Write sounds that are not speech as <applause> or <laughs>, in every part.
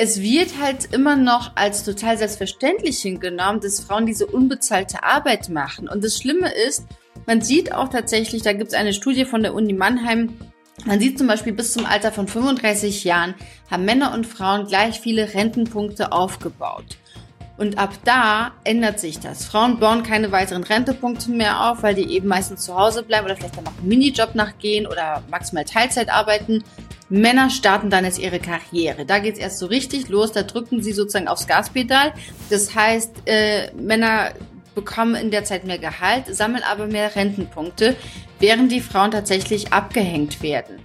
es wird halt immer noch als total selbstverständlich hingenommen, dass Frauen diese unbezahlte Arbeit machen. Und das Schlimme ist, man sieht auch tatsächlich, da gibt es eine Studie von der Uni Mannheim, man sieht zum Beispiel, bis zum Alter von 35 Jahren haben Männer und Frauen gleich viele Rentenpunkte aufgebaut. Und ab da ändert sich das. Frauen bauen keine weiteren Rentepunkte mehr auf, weil die eben meistens zu Hause bleiben oder vielleicht dann noch einen Minijob nachgehen oder maximal Teilzeit arbeiten. Männer starten dann jetzt ihre Karriere. Da geht's erst so richtig los. Da drücken sie sozusagen aufs Gaspedal. Das heißt, äh, Männer bekommen in der Zeit mehr Gehalt, sammeln aber mehr Rentenpunkte, während die Frauen tatsächlich abgehängt werden.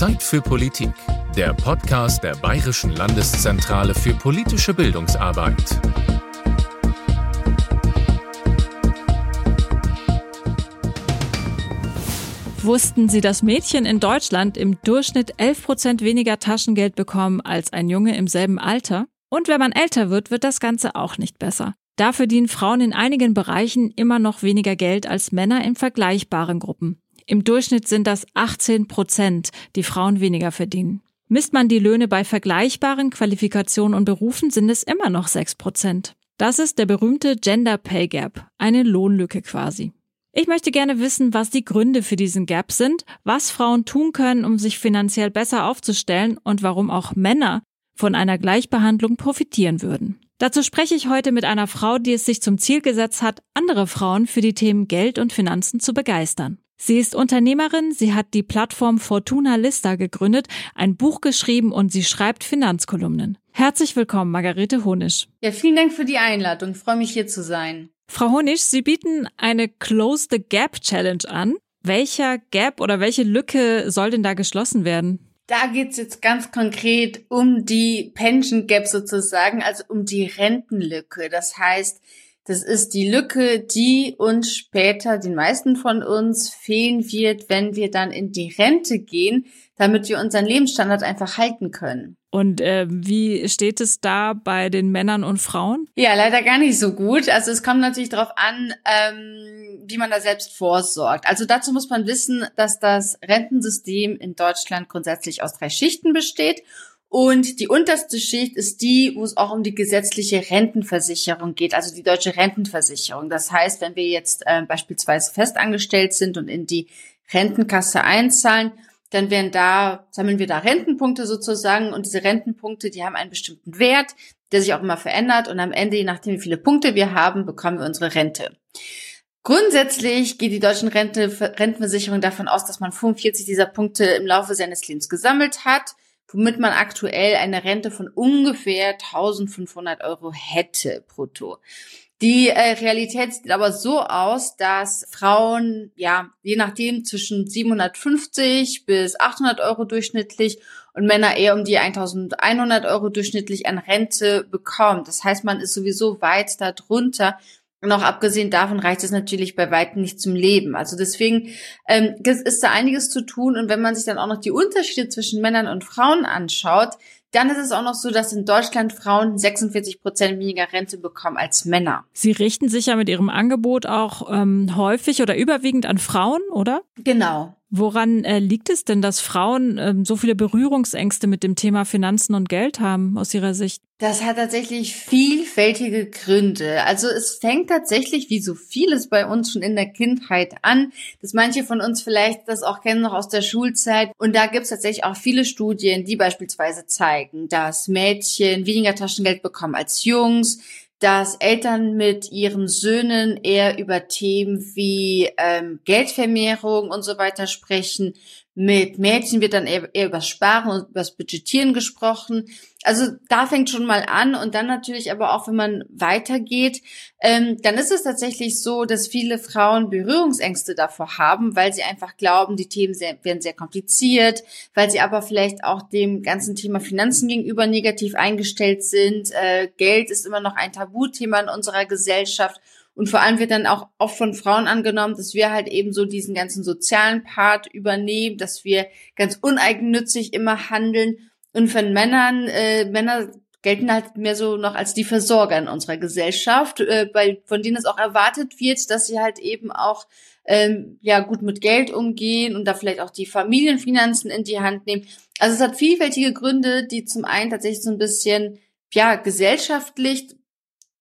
Zeit für Politik, der Podcast der Bayerischen Landeszentrale für politische Bildungsarbeit. Wussten Sie, dass Mädchen in Deutschland im Durchschnitt 11 Prozent weniger Taschengeld bekommen als ein Junge im selben Alter? Und wenn man älter wird, wird das Ganze auch nicht besser. Da verdienen Frauen in einigen Bereichen immer noch weniger Geld als Männer in vergleichbaren Gruppen. Im Durchschnitt sind das 18 Prozent, die Frauen weniger verdienen. Misst man die Löhne bei vergleichbaren Qualifikationen und Berufen, sind es immer noch 6 Prozent. Das ist der berühmte Gender Pay Gap, eine Lohnlücke quasi. Ich möchte gerne wissen, was die Gründe für diesen Gap sind, was Frauen tun können, um sich finanziell besser aufzustellen und warum auch Männer von einer Gleichbehandlung profitieren würden. Dazu spreche ich heute mit einer Frau, die es sich zum Ziel gesetzt hat, andere Frauen für die Themen Geld und Finanzen zu begeistern. Sie ist Unternehmerin, sie hat die Plattform Fortuna Lista gegründet, ein Buch geschrieben und sie schreibt Finanzkolumnen. Herzlich willkommen, Margarete Honisch. Ja, vielen Dank für die Einladung. Ich freue mich hier zu sein. Frau Honisch, Sie bieten eine Close the Gap Challenge an. Welcher Gap oder welche Lücke soll denn da geschlossen werden? Da geht's jetzt ganz konkret um die Pension Gap sozusagen, also um die Rentenlücke. Das heißt, das ist die Lücke, die uns später, den meisten von uns, fehlen wird, wenn wir dann in die Rente gehen, damit wir unseren Lebensstandard einfach halten können. Und äh, wie steht es da bei den Männern und Frauen? Ja, leider gar nicht so gut. Also es kommt natürlich darauf an, ähm, wie man da selbst vorsorgt. Also dazu muss man wissen, dass das Rentensystem in Deutschland grundsätzlich aus drei Schichten besteht und die unterste Schicht ist die, wo es auch um die gesetzliche Rentenversicherung geht, also die deutsche Rentenversicherung. Das heißt, wenn wir jetzt äh, beispielsweise festangestellt sind und in die Rentenkasse einzahlen, dann werden da, sammeln wir da Rentenpunkte sozusagen und diese Rentenpunkte, die haben einen bestimmten Wert, der sich auch immer verändert und am Ende, je nachdem wie viele Punkte wir haben, bekommen wir unsere Rente. Grundsätzlich geht die deutschen Rente, Rentenversicherung davon aus, dass man 45 dieser Punkte im Laufe seines Lebens gesammelt hat womit man aktuell eine Rente von ungefähr 1500 Euro hätte brutto. Die äh, Realität sieht aber so aus, dass Frauen, ja, je nachdem zwischen 750 bis 800 Euro durchschnittlich und Männer eher um die 1100 Euro durchschnittlich an Rente bekommen. Das heißt, man ist sowieso weit darunter, auch abgesehen davon reicht es natürlich bei weitem nicht zum Leben. Also deswegen ähm, ist da einiges zu tun. Und wenn man sich dann auch noch die Unterschiede zwischen Männern und Frauen anschaut, dann ist es auch noch so, dass in Deutschland Frauen 46 Prozent weniger Rente bekommen als Männer. Sie richten sich ja mit Ihrem Angebot auch ähm, häufig oder überwiegend an Frauen, oder? Genau. Woran äh, liegt es denn, dass Frauen ähm, so viele Berührungsängste mit dem Thema Finanzen und Geld haben aus Ihrer Sicht? Das hat tatsächlich vielfältige Gründe. Also es fängt tatsächlich wie so vieles bei uns schon in der Kindheit an, dass manche von uns vielleicht das auch kennen noch aus der Schulzeit. Und da gibt es tatsächlich auch viele Studien, die beispielsweise zeigen, dass Mädchen weniger Taschengeld bekommen als Jungs, dass Eltern mit ihren Söhnen eher über Themen wie ähm, Geldvermehrung und so weiter sprechen. Mit Mädchen wird dann eher, eher über Sparen und über Budgetieren gesprochen. Also da fängt schon mal an und dann natürlich aber auch, wenn man weitergeht, ähm, dann ist es tatsächlich so, dass viele Frauen Berührungsängste davor haben, weil sie einfach glauben, die Themen sehr, werden sehr kompliziert, weil sie aber vielleicht auch dem ganzen Thema Finanzen gegenüber negativ eingestellt sind. Äh, Geld ist immer noch ein Tabuthema in unserer Gesellschaft. Und vor allem wird dann auch oft von Frauen angenommen, dass wir halt eben so diesen ganzen sozialen Part übernehmen, dass wir ganz uneigennützig immer handeln. Und von Männern, äh, Männer gelten halt mehr so noch als die Versorger in unserer Gesellschaft, äh, bei, von denen es auch erwartet wird, dass sie halt eben auch ähm, ja gut mit Geld umgehen und da vielleicht auch die Familienfinanzen in die Hand nehmen. Also es hat vielfältige Gründe, die zum einen tatsächlich so ein bisschen ja gesellschaftlich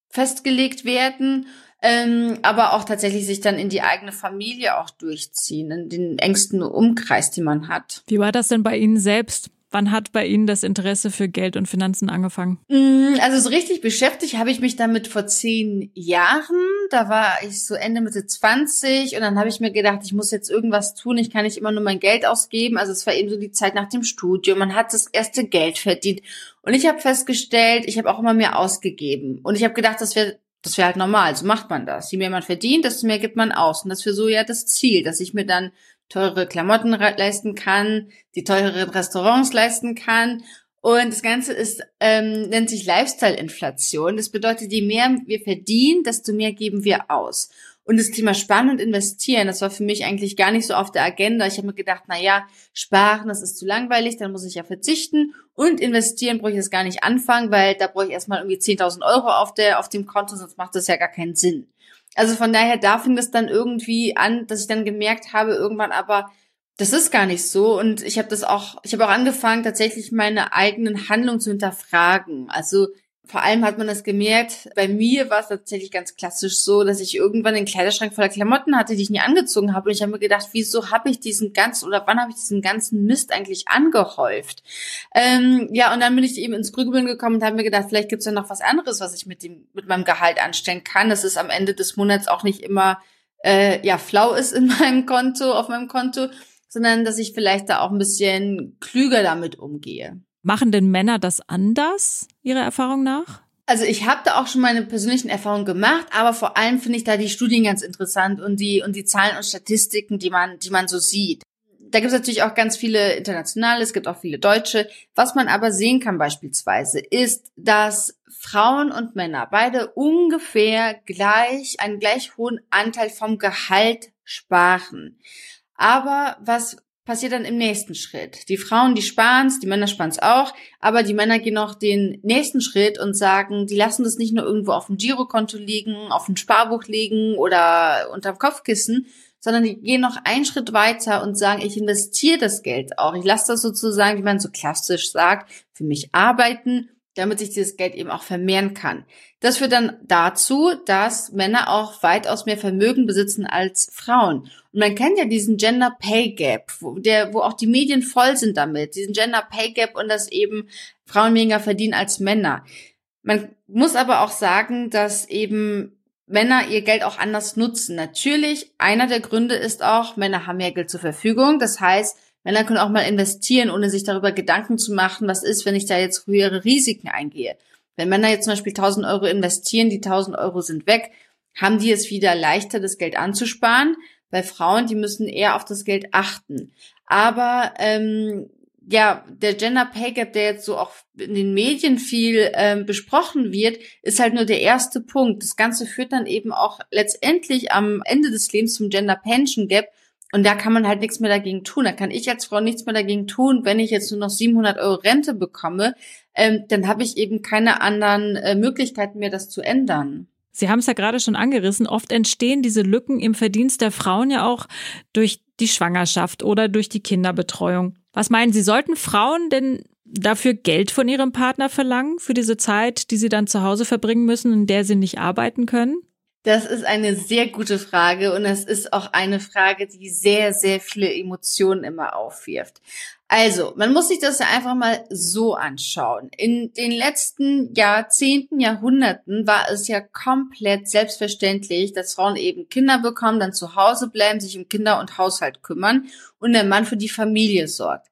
festgelegt werden, ähm, aber auch tatsächlich sich dann in die eigene Familie auch durchziehen, in den engsten Umkreis, den man hat. Wie war das denn bei Ihnen selbst? Wann hat bei Ihnen das Interesse für Geld und Finanzen angefangen? Mm, also so richtig beschäftigt habe ich mich damit vor zehn Jahren. Da war ich so Ende Mitte 20 und dann habe ich mir gedacht, ich muss jetzt irgendwas tun. Ich kann nicht immer nur mein Geld ausgeben. Also es war eben so die Zeit nach dem Studium. Man hat das erste Geld verdient. Und ich habe festgestellt, ich habe auch immer mehr ausgegeben. Und ich habe gedacht, das wäre das wäre halt normal, so macht man das. Je mehr man verdient, desto mehr gibt man aus. Und das wäre so ja das Ziel, dass ich mir dann teure Klamotten leisten kann, die teureren Restaurants leisten kann. Und das Ganze ist, ähm, nennt sich Lifestyle-Inflation. Das bedeutet, je mehr wir verdienen, desto mehr geben wir aus. Und das Thema Sparen und Investieren, das war für mich eigentlich gar nicht so auf der Agenda. Ich habe mir gedacht, na ja, sparen, das ist zu langweilig, dann muss ich ja verzichten. Und investieren brauche ich jetzt gar nicht anfangen, weil da brauche ich erstmal irgendwie 10.000 Euro auf, der, auf dem Konto, sonst macht das ja gar keinen Sinn. Also von daher, da fing das dann irgendwie an, dass ich dann gemerkt habe, irgendwann aber, das ist gar nicht so. Und ich habe das auch, ich habe auch angefangen, tatsächlich meine eigenen Handlungen zu hinterfragen. Also vor allem hat man das gemerkt, bei mir war es tatsächlich ganz klassisch so, dass ich irgendwann den Kleiderschrank voller Klamotten hatte, die ich nie angezogen habe. Und ich habe mir gedacht, wieso habe ich diesen ganzen oder wann habe ich diesen ganzen Mist eigentlich angehäuft? Ähm, ja, und dann bin ich eben ins Grübeln gekommen und habe mir gedacht, vielleicht gibt es ja noch was anderes, was ich mit dem mit meinem Gehalt anstellen kann. Das ist am Ende des Monats auch nicht immer äh, ja flau ist in <laughs> meinem Konto, auf meinem Konto, sondern dass ich vielleicht da auch ein bisschen klüger damit umgehe. Machen denn Männer das anders, Ihrer Erfahrung nach? Also ich habe da auch schon meine persönlichen Erfahrungen gemacht, aber vor allem finde ich da die Studien ganz interessant und die und die Zahlen und Statistiken, die man die man so sieht. Da gibt es natürlich auch ganz viele internationale, es gibt auch viele deutsche. Was man aber sehen kann beispielsweise ist, dass Frauen und Männer beide ungefähr gleich einen gleich hohen Anteil vom Gehalt sparen. Aber was passiert dann im nächsten Schritt. Die Frauen, die sparen's, die Männer sparen's auch, aber die Männer gehen noch den nächsten Schritt und sagen, die lassen das nicht nur irgendwo auf dem Girokonto liegen, auf dem Sparbuch liegen oder unterm Kopfkissen, sondern die gehen noch einen Schritt weiter und sagen, ich investiere das Geld auch. Ich lasse das sozusagen, wie man so klassisch sagt, für mich arbeiten damit sich dieses Geld eben auch vermehren kann. Das führt dann dazu, dass Männer auch weitaus mehr Vermögen besitzen als Frauen. Und man kennt ja diesen Gender Pay Gap, wo, der, wo auch die Medien voll sind damit, diesen Gender Pay Gap und dass eben Frauen weniger verdienen als Männer. Man muss aber auch sagen, dass eben Männer ihr Geld auch anders nutzen. Natürlich, einer der Gründe ist auch, Männer haben mehr Geld zur Verfügung. Das heißt, Männer können auch mal investieren, ohne sich darüber Gedanken zu machen, was ist, wenn ich da jetzt höhere Risiken eingehe. Wenn Männer jetzt zum Beispiel 1000 Euro investieren, die 1000 Euro sind weg, haben die es wieder leichter, das Geld anzusparen. Bei Frauen, die müssen eher auf das Geld achten. Aber ähm, ja, der Gender Pay Gap, der jetzt so auch in den Medien viel ähm, besprochen wird, ist halt nur der erste Punkt. Das Ganze führt dann eben auch letztendlich am Ende des Lebens zum Gender Pension Gap, und da kann man halt nichts mehr dagegen tun. Da kann ich als Frau nichts mehr dagegen tun, wenn ich jetzt nur noch 700 Euro Rente bekomme, ähm, dann habe ich eben keine anderen äh, Möglichkeiten mehr, das zu ändern. Sie haben es ja gerade schon angerissen. Oft entstehen diese Lücken im Verdienst der Frauen ja auch durch die Schwangerschaft oder durch die Kinderbetreuung. Was meinen Sie, sollten Frauen denn dafür Geld von ihrem Partner verlangen, für diese Zeit, die sie dann zu Hause verbringen müssen, in der sie nicht arbeiten können? Das ist eine sehr gute Frage und es ist auch eine Frage, die sehr, sehr viele Emotionen immer aufwirft. Also, man muss sich das ja einfach mal so anschauen. In den letzten Jahrzehnten, Jahrhunderten war es ja komplett selbstverständlich, dass Frauen eben Kinder bekommen, dann zu Hause bleiben, sich um Kinder und Haushalt kümmern und der Mann für die Familie sorgt.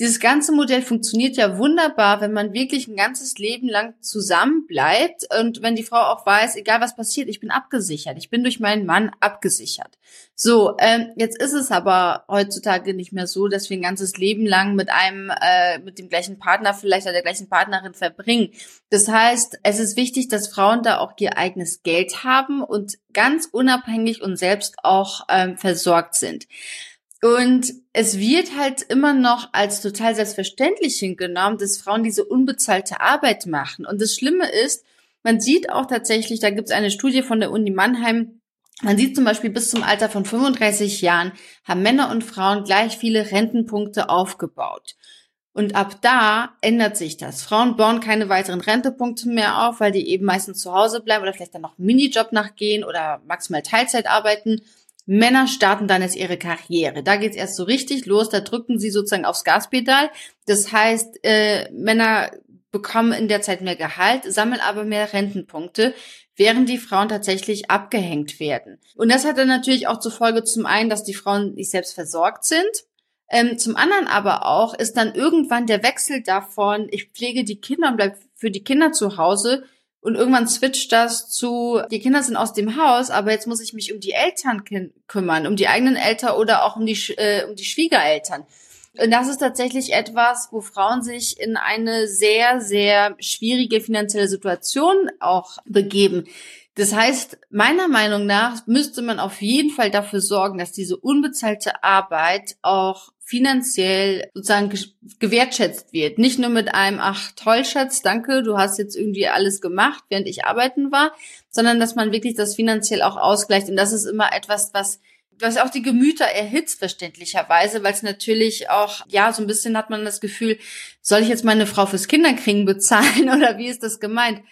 Dieses ganze Modell funktioniert ja wunderbar, wenn man wirklich ein ganzes Leben lang zusammen bleibt und wenn die Frau auch weiß, egal was passiert, ich bin abgesichert. Ich bin durch meinen Mann abgesichert. So, ähm, jetzt ist es aber heutzutage nicht mehr so, dass wir ein ganzes Leben lang mit einem, äh, mit dem gleichen Partner vielleicht oder der gleichen Partnerin verbringen. Das heißt, es ist wichtig, dass Frauen da auch ihr eigenes Geld haben und ganz unabhängig und selbst auch ähm, versorgt sind. Und es wird halt immer noch als total selbstverständlich hingenommen, dass Frauen diese unbezahlte Arbeit machen. Und das Schlimme ist, man sieht auch tatsächlich, da gibt es eine Studie von der Uni Mannheim, Man sieht zum Beispiel, bis zum Alter von 35 Jahren haben Männer und Frauen gleich viele Rentenpunkte aufgebaut. Und ab da ändert sich das. Frauen bauen keine weiteren Rentepunkte mehr auf, weil die eben meistens zu Hause bleiben oder vielleicht dann noch Minijob nachgehen oder maximal Teilzeit arbeiten. Männer starten dann jetzt ihre Karriere. Da geht's erst so richtig los, da drücken sie sozusagen aufs Gaspedal. Das heißt, äh, Männer bekommen in der Zeit mehr Gehalt, sammeln aber mehr Rentenpunkte, während die Frauen tatsächlich abgehängt werden. Und das hat dann natürlich auch zur Folge zum einen, dass die Frauen nicht selbst versorgt sind ähm, zum anderen aber auch ist dann irgendwann der Wechsel davon, ich pflege die Kinder und bleib für die Kinder zu Hause und irgendwann switcht das zu, die Kinder sind aus dem Haus, aber jetzt muss ich mich um die Eltern kümmern, um die eigenen Eltern oder auch um die, äh, um die Schwiegereltern. Und das ist tatsächlich etwas, wo Frauen sich in eine sehr, sehr schwierige finanzielle Situation auch begeben. Das heißt, meiner Meinung nach müsste man auf jeden Fall dafür sorgen, dass diese unbezahlte Arbeit auch finanziell sozusagen gewertschätzt wird. Nicht nur mit einem, ach toll, Schatz, danke, du hast jetzt irgendwie alles gemacht, während ich arbeiten war, sondern dass man wirklich das finanziell auch ausgleicht. Und das ist immer etwas, was was auch die Gemüter erhitzt, verständlicherweise, weil es natürlich auch, ja, so ein bisschen hat man das Gefühl, soll ich jetzt meine Frau fürs Kinderkriegen bezahlen <laughs> oder wie ist das gemeint?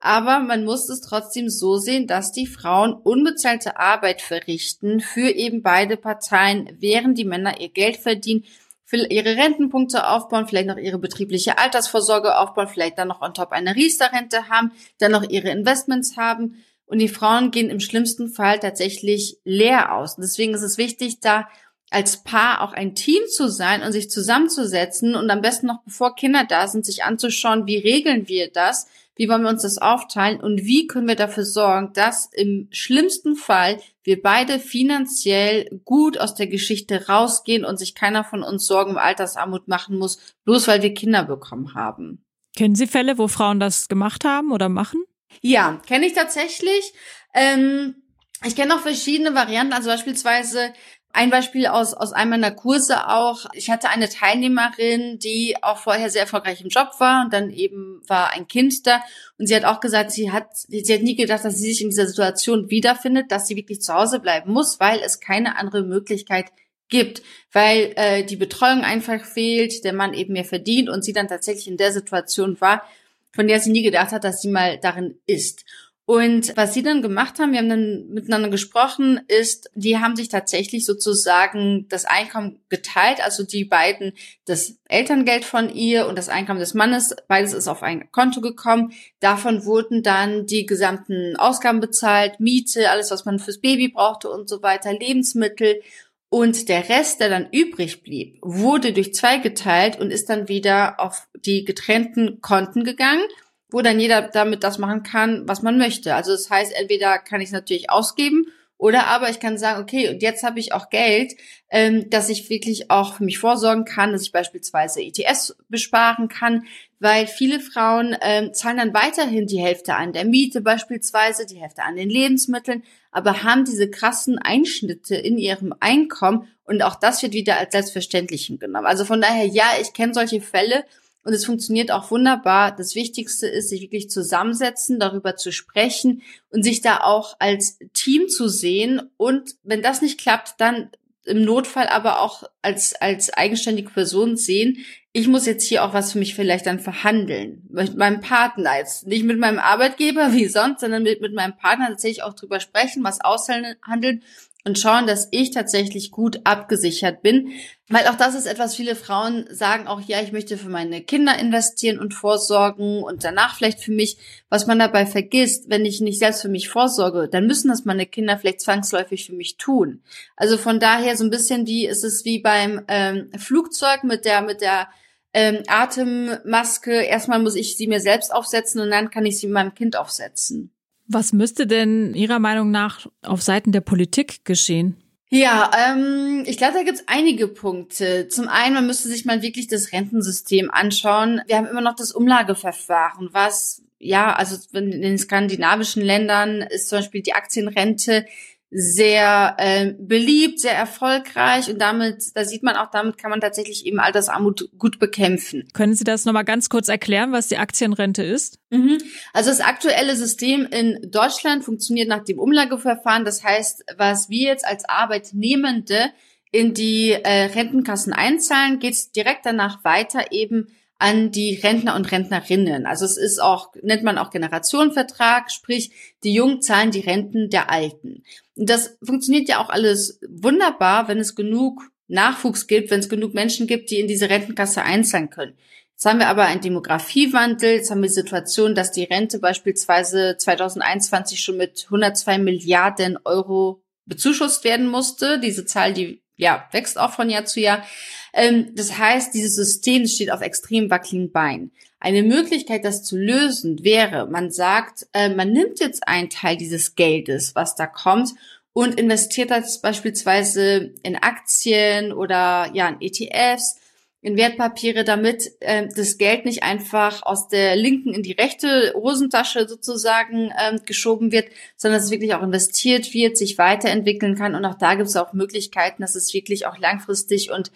Aber man muss es trotzdem so sehen, dass die Frauen unbezahlte Arbeit verrichten für eben beide Parteien, während die Männer ihr Geld verdienen, ihre Rentenpunkte aufbauen, vielleicht noch ihre betriebliche Altersvorsorge aufbauen, vielleicht dann noch on top eine Riester-Rente haben, dann noch ihre Investments haben. Und die Frauen gehen im schlimmsten Fall tatsächlich leer aus. Und deswegen ist es wichtig, da als Paar auch ein Team zu sein und sich zusammenzusetzen und am besten noch bevor Kinder da sind, sich anzuschauen, wie regeln wir das, wie wollen wir uns das aufteilen und wie können wir dafür sorgen, dass im schlimmsten Fall wir beide finanziell gut aus der Geschichte rausgehen und sich keiner von uns Sorgen um Altersarmut machen muss, bloß weil wir Kinder bekommen haben. Kennen Sie Fälle, wo Frauen das gemacht haben oder machen? Ja, kenne ich tatsächlich. Ähm, ich kenne auch verschiedene Varianten, also beispielsweise ein Beispiel aus, aus einem meiner Kurse auch. Ich hatte eine Teilnehmerin, die auch vorher sehr erfolgreich im Job war und dann eben war ein Kind da. Und sie hat auch gesagt, sie hat, sie hat nie gedacht, dass sie sich in dieser Situation wiederfindet, dass sie wirklich zu Hause bleiben muss, weil es keine andere Möglichkeit gibt, weil äh, die Betreuung einfach fehlt, der Mann eben mehr verdient und sie dann tatsächlich in der Situation war, von der sie nie gedacht hat, dass sie mal darin ist. Und was sie dann gemacht haben, wir haben dann miteinander gesprochen, ist, die haben sich tatsächlich sozusagen das Einkommen geteilt, also die beiden, das Elterngeld von ihr und das Einkommen des Mannes, beides ist auf ein Konto gekommen. Davon wurden dann die gesamten Ausgaben bezahlt, Miete, alles, was man fürs Baby brauchte und so weiter, Lebensmittel. Und der Rest, der dann übrig blieb, wurde durch zwei geteilt und ist dann wieder auf die getrennten Konten gegangen wo dann jeder damit das machen kann, was man möchte. Also das heißt, entweder kann ich es natürlich ausgeben oder aber ich kann sagen, okay, und jetzt habe ich auch Geld, ähm, dass ich wirklich auch für mich vorsorgen kann, dass ich beispielsweise ETS besparen kann, weil viele Frauen ähm, zahlen dann weiterhin die Hälfte an der Miete beispielsweise, die Hälfte an den Lebensmitteln, aber haben diese krassen Einschnitte in ihrem Einkommen und auch das wird wieder als selbstverständlich genommen. Also von daher, ja, ich kenne solche Fälle und es funktioniert auch wunderbar. Das Wichtigste ist, sich wirklich zusammensetzen, darüber zu sprechen und sich da auch als Team zu sehen. Und wenn das nicht klappt, dann im Notfall aber auch als, als eigenständige Person sehen, ich muss jetzt hier auch was für mich vielleicht dann verhandeln. Mit meinem Partner jetzt. Nicht mit meinem Arbeitgeber <laughs> wie sonst, sondern mit, mit meinem Partner tatsächlich auch drüber sprechen, was aushandeln und schauen, dass ich tatsächlich gut abgesichert bin. Weil auch das ist etwas, viele Frauen sagen auch, ja, ich möchte für meine Kinder investieren und vorsorgen und danach vielleicht für mich. Was man dabei vergisst, wenn ich nicht selbst für mich vorsorge, dann müssen das meine Kinder vielleicht zwangsläufig für mich tun. Also von daher so ein bisschen wie, ist es wie beim ähm, Flugzeug mit der, mit der ähm, Atemmaske. Erstmal muss ich sie mir selbst aufsetzen und dann kann ich sie meinem Kind aufsetzen. Was müsste denn Ihrer Meinung nach auf Seiten der Politik geschehen? Ja, ähm, ich glaube, da gibt es einige Punkte. Zum einen, man müsste sich mal wirklich das Rentensystem anschauen. Wir haben immer noch das Umlageverfahren, was ja, also in den skandinavischen Ländern ist zum Beispiel die Aktienrente sehr äh, beliebt, sehr erfolgreich und damit, da sieht man auch, damit kann man tatsächlich eben Altersarmut gut bekämpfen. Können Sie das nochmal ganz kurz erklären, was die Aktienrente ist? Mhm. Also das aktuelle System in Deutschland funktioniert nach dem Umlageverfahren. Das heißt, was wir jetzt als Arbeitnehmende in die äh, Rentenkassen einzahlen, geht es direkt danach weiter eben an die Rentner und Rentnerinnen. Also es ist auch, nennt man auch Generationenvertrag, sprich, die Jungen zahlen die Renten der Alten. Und das funktioniert ja auch alles wunderbar, wenn es genug Nachwuchs gibt, wenn es genug Menschen gibt, die in diese Rentenkasse einzahlen können. Jetzt haben wir aber einen Demografiewandel, jetzt haben wir die Situation, dass die Rente beispielsweise 2021 schon mit 102 Milliarden Euro bezuschusst werden musste. Diese Zahl, die ja, wächst auch von Jahr zu Jahr. Ähm, das heißt, dieses System steht auf extrem wackeligen Beinen. Eine Möglichkeit, das zu lösen, wäre, man sagt, äh, man nimmt jetzt einen Teil dieses Geldes, was da kommt, und investiert das beispielsweise in Aktien oder ja in ETFs in Wertpapiere, damit äh, das Geld nicht einfach aus der linken in die rechte Hosentasche sozusagen ähm, geschoben wird, sondern dass es wirklich auch investiert wird, sich weiterentwickeln kann. Und auch da gibt es auch Möglichkeiten, dass es wirklich auch langfristig und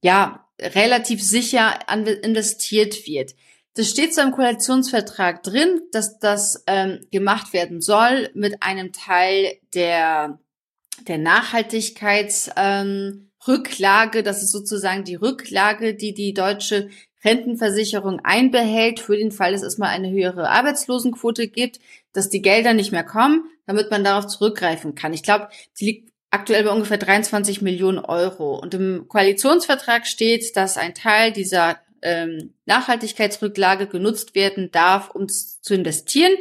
ja relativ sicher investiert wird. Das steht so im Koalitionsvertrag drin, dass das ähm, gemacht werden soll mit einem Teil der der Nachhaltigkeits ähm, Rücklage, das ist sozusagen die Rücklage, die die deutsche Rentenversicherung einbehält für den Fall, dass es mal eine höhere Arbeitslosenquote gibt, dass die Gelder nicht mehr kommen, damit man darauf zurückgreifen kann. Ich glaube, die liegt aktuell bei ungefähr 23 Millionen Euro. Und im Koalitionsvertrag steht, dass ein Teil dieser ähm, Nachhaltigkeitsrücklage genutzt werden darf, um zu investieren.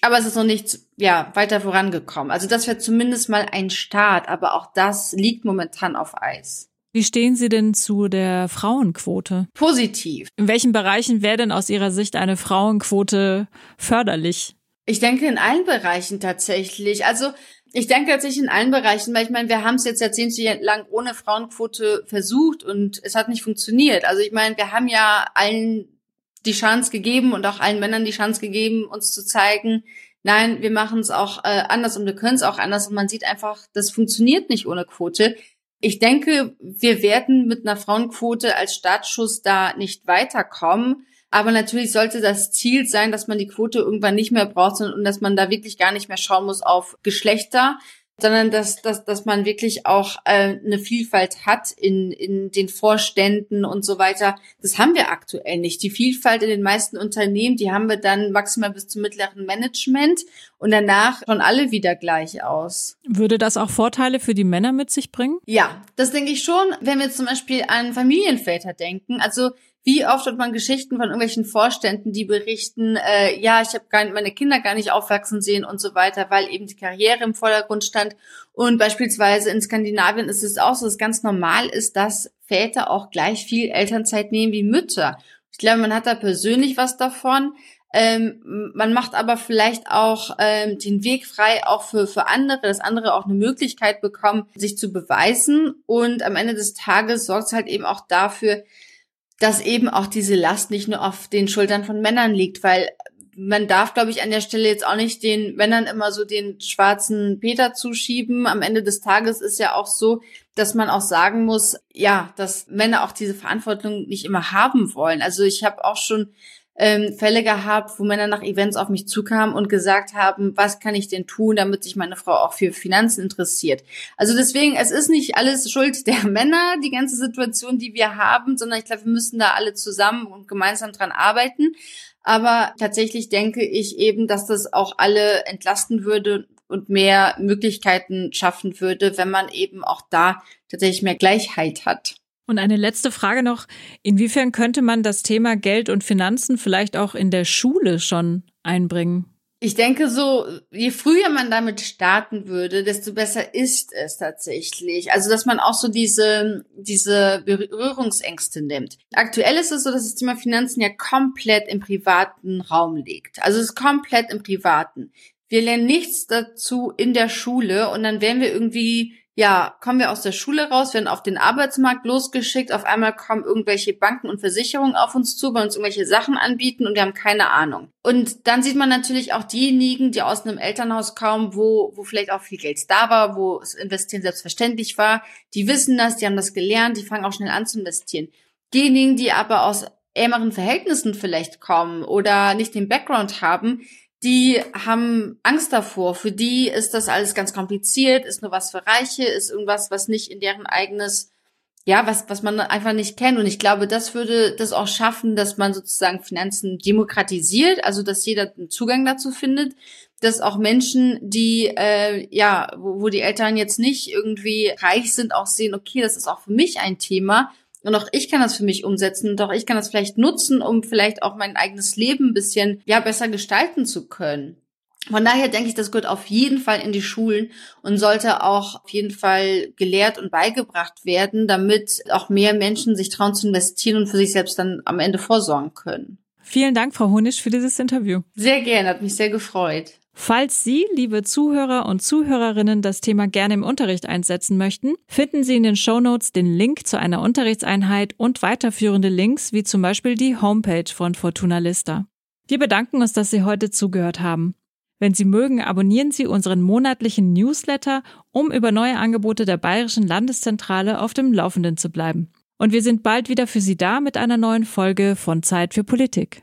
Aber es ist noch nicht ja, weiter vorangekommen. Also das wäre zumindest mal ein Start, aber auch das liegt momentan auf Eis. Wie stehen Sie denn zu der Frauenquote? Positiv. In welchen Bereichen wäre denn aus Ihrer Sicht eine Frauenquote förderlich? Ich denke in allen Bereichen tatsächlich. Also ich denke tatsächlich in allen Bereichen, weil ich meine, wir haben es jetzt jahrzehntelang ohne Frauenquote versucht und es hat nicht funktioniert. Also ich meine, wir haben ja allen die Chance gegeben und auch allen Männern die Chance gegeben, uns zu zeigen, nein, wir machen es auch äh, anders und wir können es auch anders und man sieht einfach, das funktioniert nicht ohne Quote. Ich denke, wir werden mit einer Frauenquote als Startschuss da nicht weiterkommen. Aber natürlich sollte das Ziel sein, dass man die Quote irgendwann nicht mehr braucht und dass man da wirklich gar nicht mehr schauen muss auf Geschlechter, sondern dass, dass, dass man wirklich auch äh, eine Vielfalt hat in, in den Vorständen und so weiter. Das haben wir aktuell nicht. Die Vielfalt in den meisten Unternehmen, die haben wir dann maximal bis zum mittleren Management und danach schon alle wieder gleich aus. Würde das auch Vorteile für die Männer mit sich bringen? Ja, das denke ich schon, wenn wir zum Beispiel an Familienväter denken. Also wie oft hat man Geschichten von irgendwelchen Vorständen, die berichten, äh, ja, ich habe meine Kinder gar nicht aufwachsen sehen und so weiter, weil eben die Karriere im Vordergrund stand. Und beispielsweise in Skandinavien ist es auch so, dass es ganz normal ist, dass Väter auch gleich viel Elternzeit nehmen wie Mütter. Ich glaube, man hat da persönlich was davon. Ähm, man macht aber vielleicht auch ähm, den Weg frei, auch für, für andere, dass andere auch eine Möglichkeit bekommen, sich zu beweisen. Und am Ende des Tages sorgt es halt eben auch dafür, dass eben auch diese Last nicht nur auf den Schultern von Männern liegt, weil man darf, glaube ich, an der Stelle jetzt auch nicht den Männern immer so den schwarzen Peter zuschieben. Am Ende des Tages ist ja auch so, dass man auch sagen muss, ja, dass Männer auch diese Verantwortung nicht immer haben wollen. Also ich habe auch schon ähm, Fälle gehabt, wo Männer nach Events auf mich zukamen und gesagt haben, was kann ich denn tun, damit sich meine Frau auch für Finanzen interessiert. Also deswegen, es ist nicht alles Schuld <laughs> der Männer, die ganze Situation, die wir haben, sondern ich glaube, wir müssen da alle zusammen und gemeinsam dran arbeiten. Aber tatsächlich denke ich eben, dass das auch alle entlasten würde und mehr Möglichkeiten schaffen würde, wenn man eben auch da tatsächlich mehr Gleichheit hat. Und eine letzte Frage noch. Inwiefern könnte man das Thema Geld und Finanzen vielleicht auch in der Schule schon einbringen? Ich denke so, je früher man damit starten würde, desto besser ist es tatsächlich. Also, dass man auch so diese, diese Berührungsängste nimmt. Aktuell ist es so, dass das Thema Finanzen ja komplett im privaten Raum liegt. Also, es ist komplett im privaten. Wir lernen nichts dazu in der Schule und dann werden wir irgendwie ja, kommen wir aus der Schule raus, werden auf den Arbeitsmarkt losgeschickt, auf einmal kommen irgendwelche Banken und Versicherungen auf uns zu, wollen uns irgendwelche Sachen anbieten und wir haben keine Ahnung. Und dann sieht man natürlich auch diejenigen, die aus einem Elternhaus kommen, wo, wo vielleicht auch viel Geld da war, wo das Investieren selbstverständlich war, die wissen das, die haben das gelernt, die fangen auch schnell an zu investieren. Diejenigen, die aber aus ärmeren Verhältnissen vielleicht kommen oder nicht den Background haben, die haben Angst davor. Für die ist das alles ganz kompliziert, ist nur was für Reiche, ist irgendwas, was nicht in deren eigenes, ja, was, was man einfach nicht kennt. Und ich glaube, das würde das auch schaffen, dass man sozusagen Finanzen demokratisiert, also dass jeder einen Zugang dazu findet, dass auch Menschen, die, äh, ja, wo, wo die Eltern jetzt nicht irgendwie reich sind, auch sehen, okay, das ist auch für mich ein Thema und auch ich kann das für mich umsetzen und auch ich kann das vielleicht nutzen, um vielleicht auch mein eigenes Leben ein bisschen, ja, besser gestalten zu können. Von daher denke ich, das gehört auf jeden Fall in die Schulen und sollte auch auf jeden Fall gelehrt und beigebracht werden, damit auch mehr Menschen sich trauen zu investieren und für sich selbst dann am Ende vorsorgen können. Vielen Dank, Frau Honisch, für dieses Interview. Sehr gerne, hat mich sehr gefreut. Falls Sie, liebe Zuhörer und Zuhörerinnen, das Thema gerne im Unterricht einsetzen möchten, finden Sie in den Show Notes den Link zu einer Unterrichtseinheit und weiterführende Links, wie zum Beispiel die Homepage von Fortuna Lista. Wir bedanken uns, dass Sie heute zugehört haben. Wenn Sie mögen, abonnieren Sie unseren monatlichen Newsletter, um über neue Angebote der Bayerischen Landeszentrale auf dem Laufenden zu bleiben. Und wir sind bald wieder für Sie da mit einer neuen Folge von Zeit für Politik.